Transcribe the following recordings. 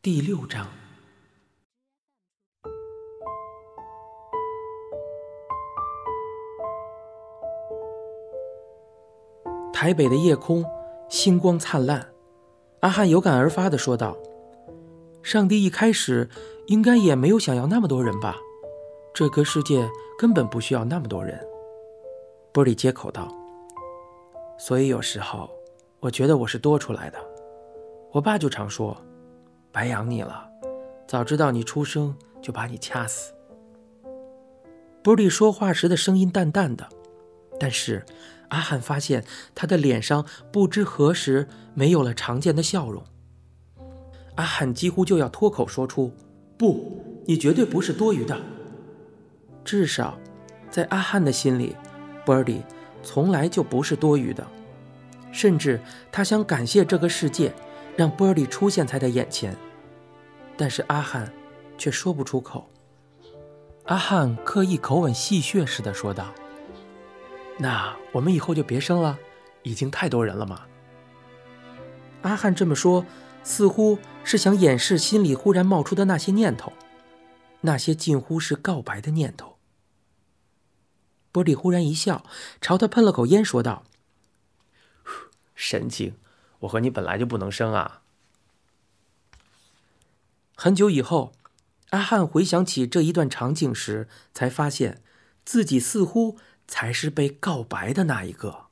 第六章。台北的夜空星光灿烂，阿汉有感而发的说道：“上帝一开始应该也没有想要那么多人吧？这个世界根本不需要那么多人。”波利接口道：“所以有时候我觉得我是多出来的。我爸就常说，白养你了，早知道你出生就把你掐死。”波利说话时的声音淡淡的，但是。阿汉发现他的脸上不知何时没有了常见的笑容。阿汉几乎就要脱口说出：“不，你绝对不是多余的。”至少，在阿汉的心里，Birdy 从来就不是多余的。甚至他想感谢这个世界，让 Birdy 出现在他眼前。但是阿汉却说不出口。阿汉刻意口吻戏谑似的说道。那我们以后就别生了，已经太多人了嘛。阿汉这么说，似乎是想掩饰心里忽然冒出的那些念头，那些近乎是告白的念头。波利忽然一笑，朝他喷了口烟，说道：“ 神经，我和你本来就不能生啊。”很久以后，阿汉回想起这一段场景时，才发现自己似乎。才是被告白的那一个。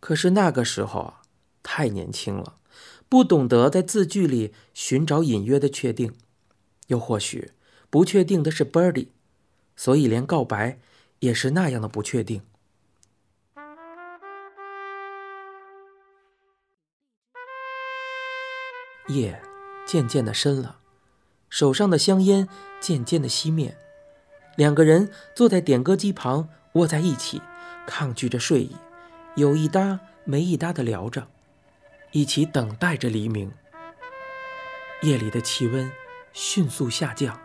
可是那个时候啊，太年轻了，不懂得在字句里寻找隐约的确定，又或许不确定的是 Birdy，所以连告白也是那样的不确定。夜渐渐的深了，手上的香烟渐渐的熄灭。两个人坐在点歌机旁，窝在一起，抗拒着睡意，有一搭没一搭的聊着，一起等待着黎明。夜里的气温迅速下降，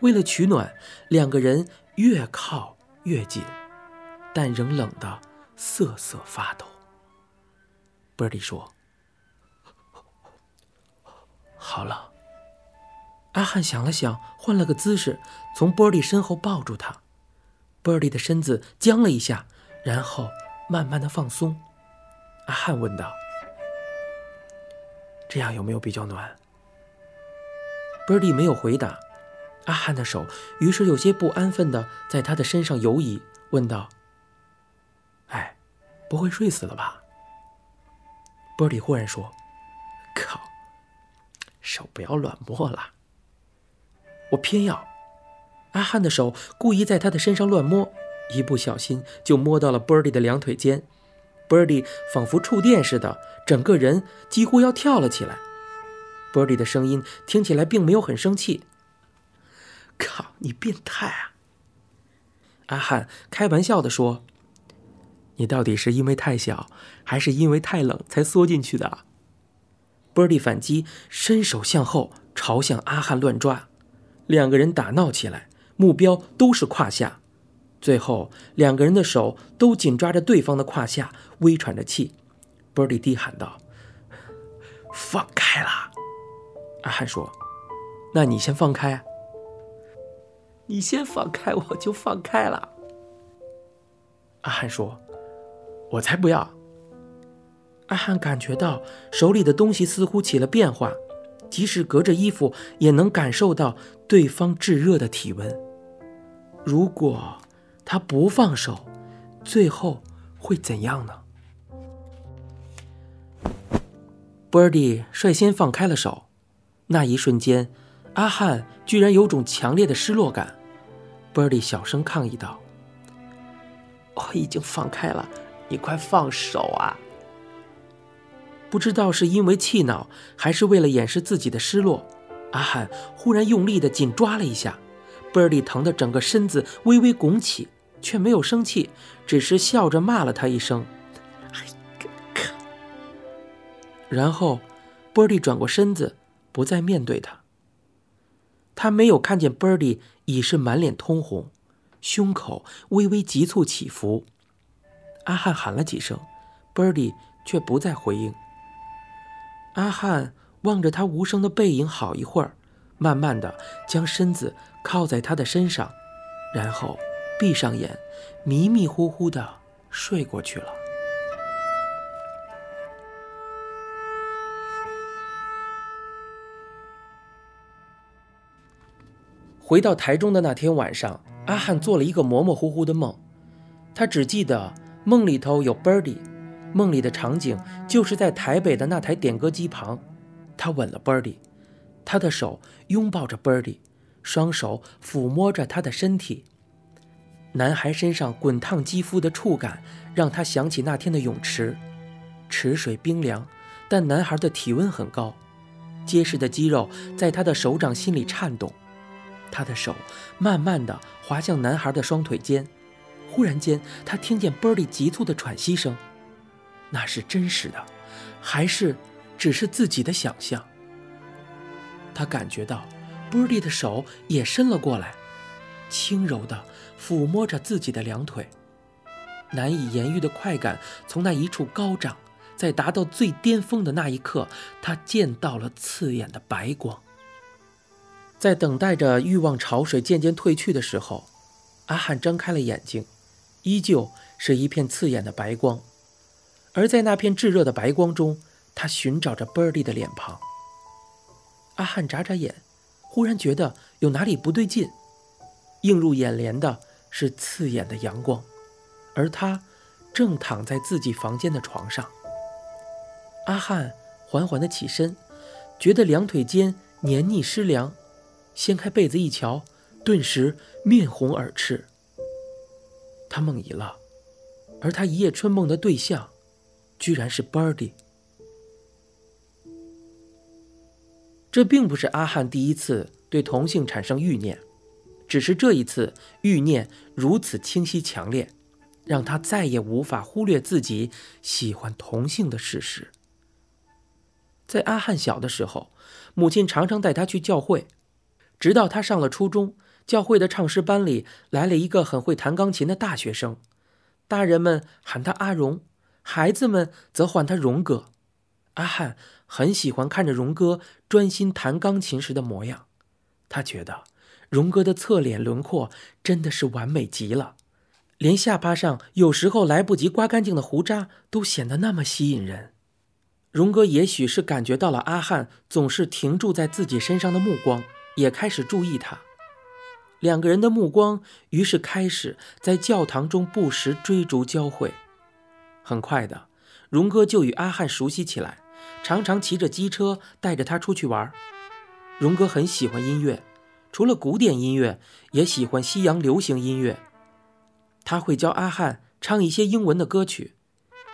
为了取暖，两个人越靠越紧，但仍冷得瑟瑟发抖。b i r d 说：“好了。”阿汉想了想，换了个姿势，从波利身后抱住他。波利的身子僵了一下，然后慢慢的放松。阿汉问道：“这样有没有比较暖？”波利没有回答。阿汉的手于是有些不安分的在他的身上游移，问道：“哎，不会睡死了吧？”波利忽然说：“靠，手不要乱摸了。”我偏要，阿汉的手故意在他的身上乱摸，一不小心就摸到了 Birdy 的两腿间，Birdy 仿佛触电似的，整个人几乎要跳了起来。Birdy 的声音听起来并没有很生气。靠，你变态啊！阿汉开玩笑地说：“你到底是因为太小，还是因为太冷才缩进去的？”Birdy 反击，伸手向后朝向阿汉乱抓。两个人打闹起来，目标都是胯下。最后，两个人的手都紧抓着对方的胯下，微喘着气。波利低喊道：“放开啦！”阿汉说：“那你先放开。”“你先放开，我就放开了。”阿汉说：“我才不要。”阿汉感觉到手里的东西似乎起了变化。即使隔着衣服，也能感受到对方炙热的体温。如果他不放手，最后会怎样呢？Birdy 率先放开了手，那一瞬间，阿汉居然有种强烈的失落感。Birdy 小声抗议道：“我已经放开了，你快放手啊！”不知道是因为气恼，还是为了掩饰自己的失落，阿汉忽然用力的紧抓了一下，Birdy 疼的整个身子微微拱起，却没有生气，只是笑着骂了他一声：“，然后，Birdy 转过身子，不再面对他。他没有看见 Birdy 已是满脸通红，胸口微微急促起伏。阿汉喊了几声，Birdy 却不再回应。阿汉望着他无声的背影好一会儿，慢慢的将身子靠在他的身上，然后闭上眼，迷迷糊糊的睡过去了。回到台中的那天晚上，阿汉做了一个模模糊糊的梦，他只记得梦里头有 Birdy，梦里的场景就是在台北的那台点歌机旁，他吻了 Birdy，他的手拥抱着 Birdy，双手抚摸着他的身体，男孩身上滚烫肌肤的触感让他想起那天的泳池，池水冰凉，但男孩的体温很高，结实的肌肉在他的手掌心里颤动。他的手慢慢的滑向男孩的双腿间，忽然间，他听见 Birdy 急促的喘息声，那是真实的，还是只是自己的想象？他感觉到 Birdy 的手也伸了过来，轻柔的抚摸着自己的两腿，难以言喻的快感从那一处高涨，在达到最巅峰的那一刻，他见到了刺眼的白光。在等待着欲望潮水渐渐退去的时候，阿汉睁开了眼睛，依旧是一片刺眼的白光。而在那片炙热的白光中，他寻找着 Birdy 的脸庞。阿汉眨眨眼，忽然觉得有哪里不对劲。映入眼帘的是刺眼的阳光，而他正躺在自己房间的床上。阿汉缓缓地起身，觉得两腿间黏腻湿凉。掀开被子一瞧，顿时面红耳赤。他梦遗了，而他一夜春梦的对象，居然是 Birdy。这并不是阿汉第一次对同性产生欲念，只是这一次欲念如此清晰强烈，让他再也无法忽略自己喜欢同性的事实。在阿汉小的时候，母亲常常带他去教会。直到他上了初中，教会的唱诗班里来了一个很会弹钢琴的大学生，大人们喊他阿荣，孩子们则唤他荣哥。阿汉很喜欢看着荣哥专心弹钢琴时的模样，他觉得荣哥的侧脸轮廓真的是完美极了，连下巴上有时候来不及刮干净的胡渣都显得那么吸引人。荣哥也许是感觉到了阿汉总是停住在自己身上的目光。也开始注意他，两个人的目光于是开始在教堂中不时追逐交汇。很快的，荣哥就与阿汉熟悉起来，常常骑着机车带着他出去玩。荣哥很喜欢音乐，除了古典音乐，也喜欢西洋流行音乐。他会教阿汉唱一些英文的歌曲，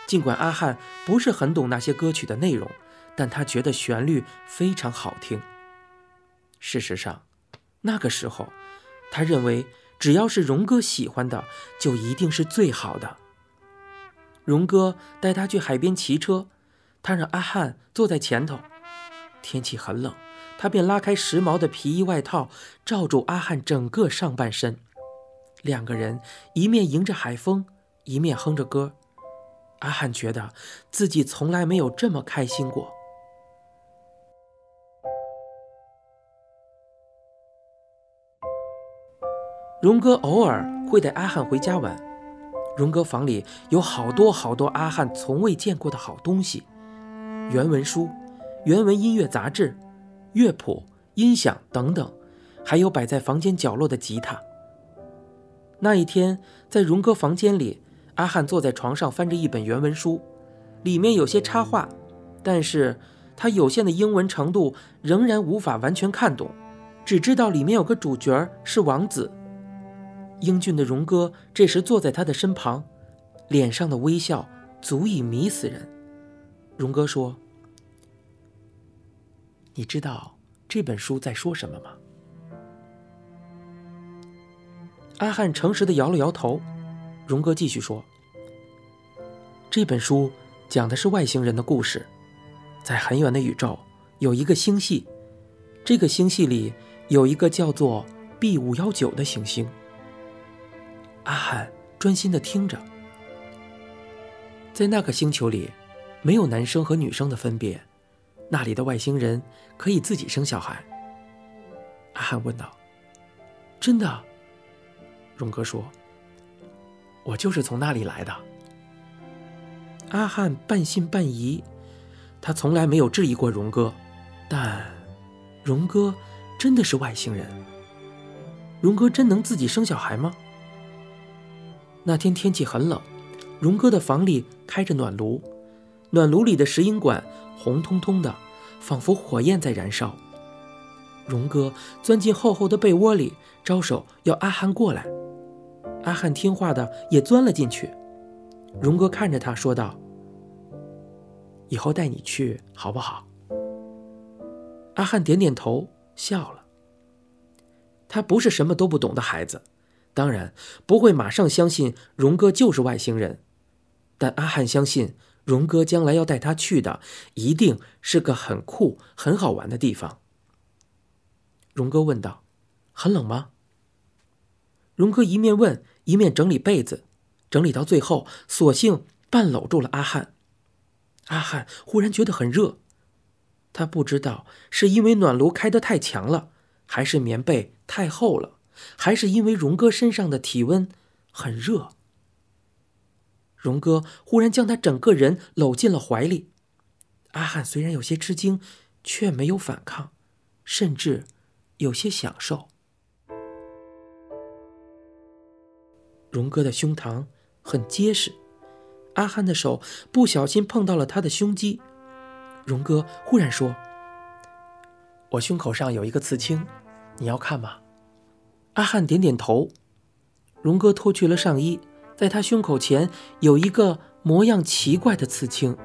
尽管阿汉不是很懂那些歌曲的内容，但他觉得旋律非常好听。事实上，那个时候，他认为只要是荣哥喜欢的，就一定是最好的。荣哥带他去海边骑车，他让阿汉坐在前头。天气很冷，他便拉开时髦的皮衣外套，罩住阿汉整个上半身。两个人一面迎着海风，一面哼着歌。阿汉觉得自己从来没有这么开心过。荣哥偶尔会带阿汉回家玩。荣哥房里有好多好多阿汉从未见过的好东西：原文书、原文音乐杂志、乐谱、音响等等，还有摆在房间角落的吉他。那一天，在荣哥房间里，阿汉坐在床上翻着一本原文书，里面有些插画，但是他有限的英文程度仍然无法完全看懂，只知道里面有个主角是王子。英俊的荣哥这时坐在他的身旁，脸上的微笑足以迷死人。荣哥说：“你知道这本书在说什么吗？”阿汉诚实的摇了摇头。荣哥继续说：“这本书讲的是外星人的故事，在很远的宇宙有一个星系，这个星系里有一个叫做 B 五幺九的行星。”阿汉专心的听着，在那个星球里，没有男生和女生的分别，那里的外星人可以自己生小孩。阿汉问道：“真的？”荣哥说：“我就是从那里来的。”阿汉半信半疑，他从来没有质疑过荣哥，但荣哥真的是外星人？荣哥真能自己生小孩吗？那天天气很冷，荣哥的房里开着暖炉，暖炉里的石英管红彤彤的，仿佛火焰在燃烧。荣哥钻进厚厚的被窝里，招手要阿汉过来。阿汉听话的也钻了进去。荣哥看着他说道：“以后带你去好不好？”阿汉点点头，笑了。他不是什么都不懂的孩子，当然不会马上相信荣哥就是外星人。但阿汉相信，荣哥将来要带他去的一定是个很酷、很好玩的地方。荣哥问道：“很冷吗？”荣哥一面问，一面整理被子，整理到最后，索性半搂住了阿汉。阿汉忽然觉得很热，他不知道是因为暖炉开得太强了，还是棉被太厚了，还是因为荣哥身上的体温很热。荣哥忽然将他整个人搂进了怀里，阿汉虽然有些吃惊，却没有反抗，甚至有些享受。荣哥的胸膛很结实，阿汉的手不小心碰到了他的胸肌。荣哥忽然说：“我胸口上有一个刺青，你要看吗？”阿汉点点头。荣哥脱去了上衣，在他胸口前有一个模样奇怪的刺青。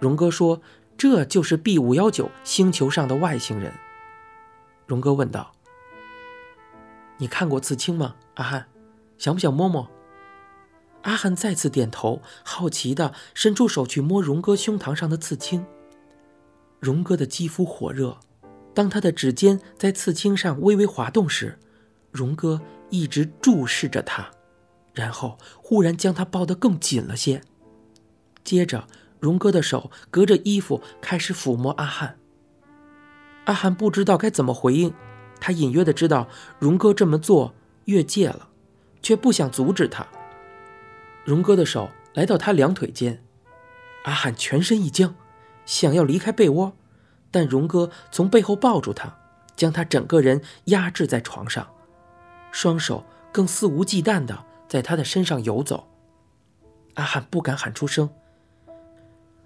荣哥说：“这就是 B 五幺九星球上的外星人。”荣哥问道：“你看过刺青吗，阿汉？”想不想摸摸？阿汉再次点头，好奇的伸出手去摸荣哥胸膛上的刺青。荣哥的肌肤火热，当他的指尖在刺青上微微滑动时，荣哥一直注视着他，然后忽然将他抱得更紧了些。接着，荣哥的手隔着衣服开始抚摸阿汉。阿汉不知道该怎么回应，他隐约的知道荣哥这么做越界了。却不想阻止他。荣哥的手来到他两腿间，阿汉全身一僵，想要离开被窝，但荣哥从背后抱住他，将他整个人压制在床上，双手更肆无忌惮地在他的身上游走。阿汉不敢喊出声。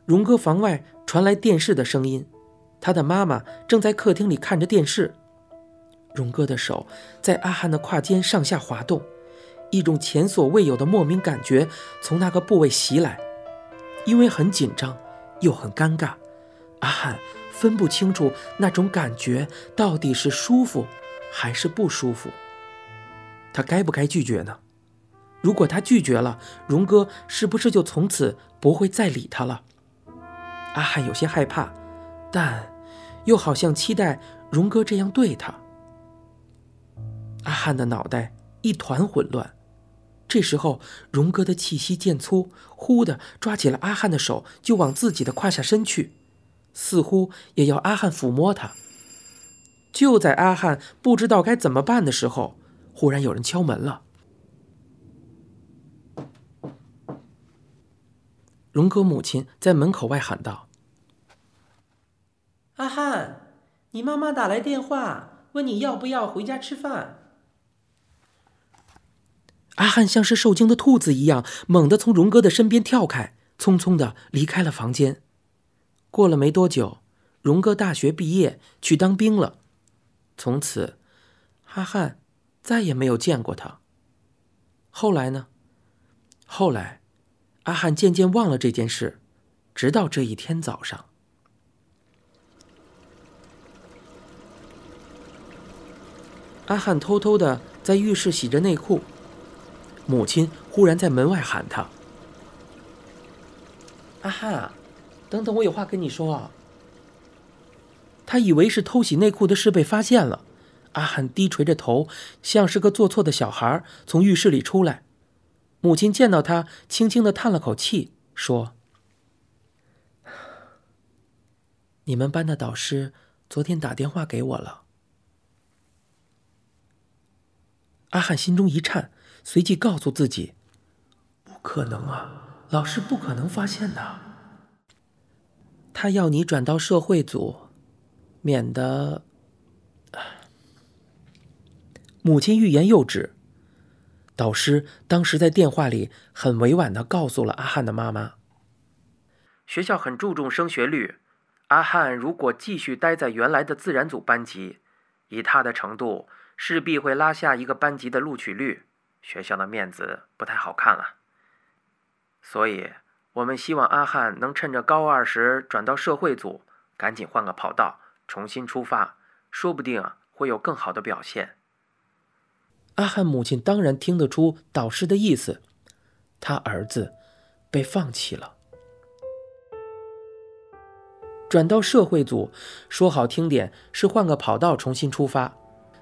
荣哥房外传来电视的声音，他的妈妈正在客厅里看着电视。荣哥的手在阿汉的胯间上下滑动。一种前所未有的莫名感觉从那个部位袭来，因为很紧张又很尴尬，阿汉分不清楚那种感觉到底是舒服还是不舒服。他该不该拒绝呢？如果他拒绝了，荣哥是不是就从此不会再理他了？阿汉有些害怕，但又好像期待荣哥这样对他。阿汉的脑袋一团混乱。这时候，荣哥的气息渐粗，忽的抓起了阿汉的手，就往自己的胯下伸去，似乎也要阿汉抚摸他。就在阿汉不知道该怎么办的时候，忽然有人敲门了。荣哥母亲在门口外喊道：“阿汉，你妈妈打来电话，问你要不要回家吃饭。”阿汉像是受惊的兔子一样，猛地从荣哥的身边跳开，匆匆的离开了房间。过了没多久，荣哥大学毕业去当兵了，从此，阿汉再也没有见过他。后来呢？后来，阿汉渐渐忘了这件事，直到这一天早上，阿汉偷偷的在浴室洗着内裤。母亲忽然在门外喊他：“阿汉，等等，我有话跟你说啊。”他以为是偷洗内裤的事被发现了，阿汉低垂着头，像是个做错的小孩，从浴室里出来。母亲见到他，轻轻的叹了口气，说：“你们班的导师昨天打电话给我了。阿汉心中一颤，随即告诉自己：“不可能啊，老师不可能发现的。他要你转到社会组，免得……”母亲欲言又止。导师当时在电话里很委婉的告诉了阿汉的妈妈：“学校很注重升学率，阿汉如果继续待在原来的自然组班级，以他的程度。”势必会拉下一个班级的录取率，学校的面子不太好看了。所以，我们希望阿汉能趁着高二时转到社会组，赶紧换个跑道，重新出发，说不定会有更好的表现。阿汉母亲当然听得出导师的意思，他儿子被放弃了，转到社会组，说好听点是换个跑道，重新出发。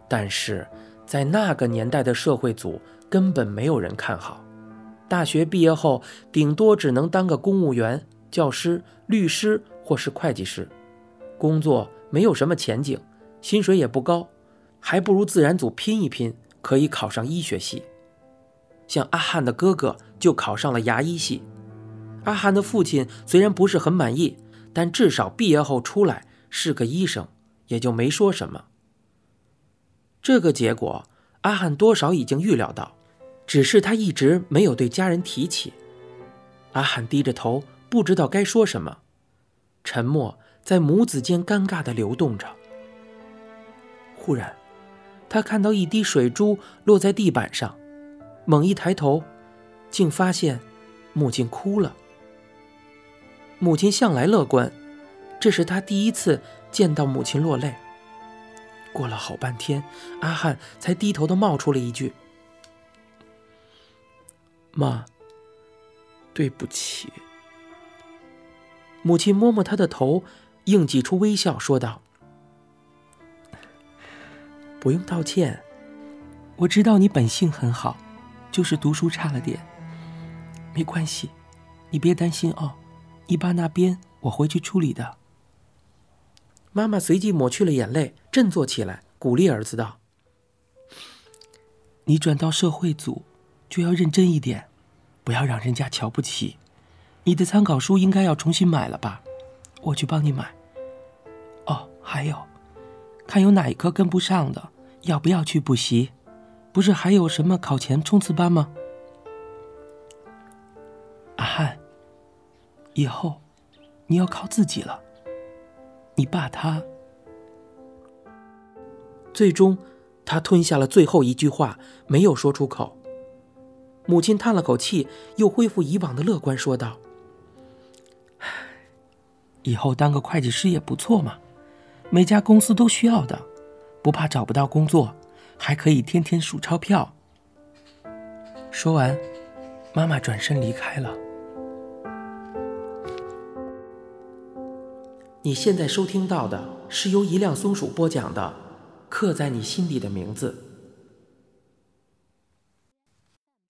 但是，在那个年代的社会组根本没有人看好。大学毕业后，顶多只能当个公务员、教师、律师或是会计师，工作没有什么前景，薪水也不高，还不如自然组拼一拼，可以考上医学系。像阿汉的哥哥就考上了牙医系，阿汉的父亲虽然不是很满意，但至少毕业后出来是个医生，也就没说什么。这个结果，阿汉多少已经预料到，只是他一直没有对家人提起。阿汉低着头，不知道该说什么，沉默在母子间尴尬的流动着。忽然，他看到一滴水珠落在地板上，猛一抬头，竟发现母亲哭了。母亲向来乐观，这是他第一次见到母亲落泪。过了好半天，阿汉才低头的冒出了一句：“妈，对不起。”母亲摸摸他的头，硬挤出微笑，说道：“不用道歉，我知道你本性很好，就是读书差了点。没关系，你别担心哦，你爸那边我会去处理的。”妈妈随即抹去了眼泪，振作起来，鼓励儿子道：“你转到社会组，就要认真一点，不要让人家瞧不起。你的参考书应该要重新买了吧？我去帮你买。哦，还有，看有哪一科跟不上的，要不要去补习？不是还有什么考前冲刺班吗？阿汉，以后你要靠自己了。”你爸他，最终，他吞下了最后一句话，没有说出口。母亲叹了口气，又恢复以往的乐观，说道：“以后当个会计师也不错嘛，每家公司都需要的，不怕找不到工作，还可以天天数钞票。”说完，妈妈转身离开了。你现在收听到的是由一辆松鼠播讲的《刻在你心底的名字》。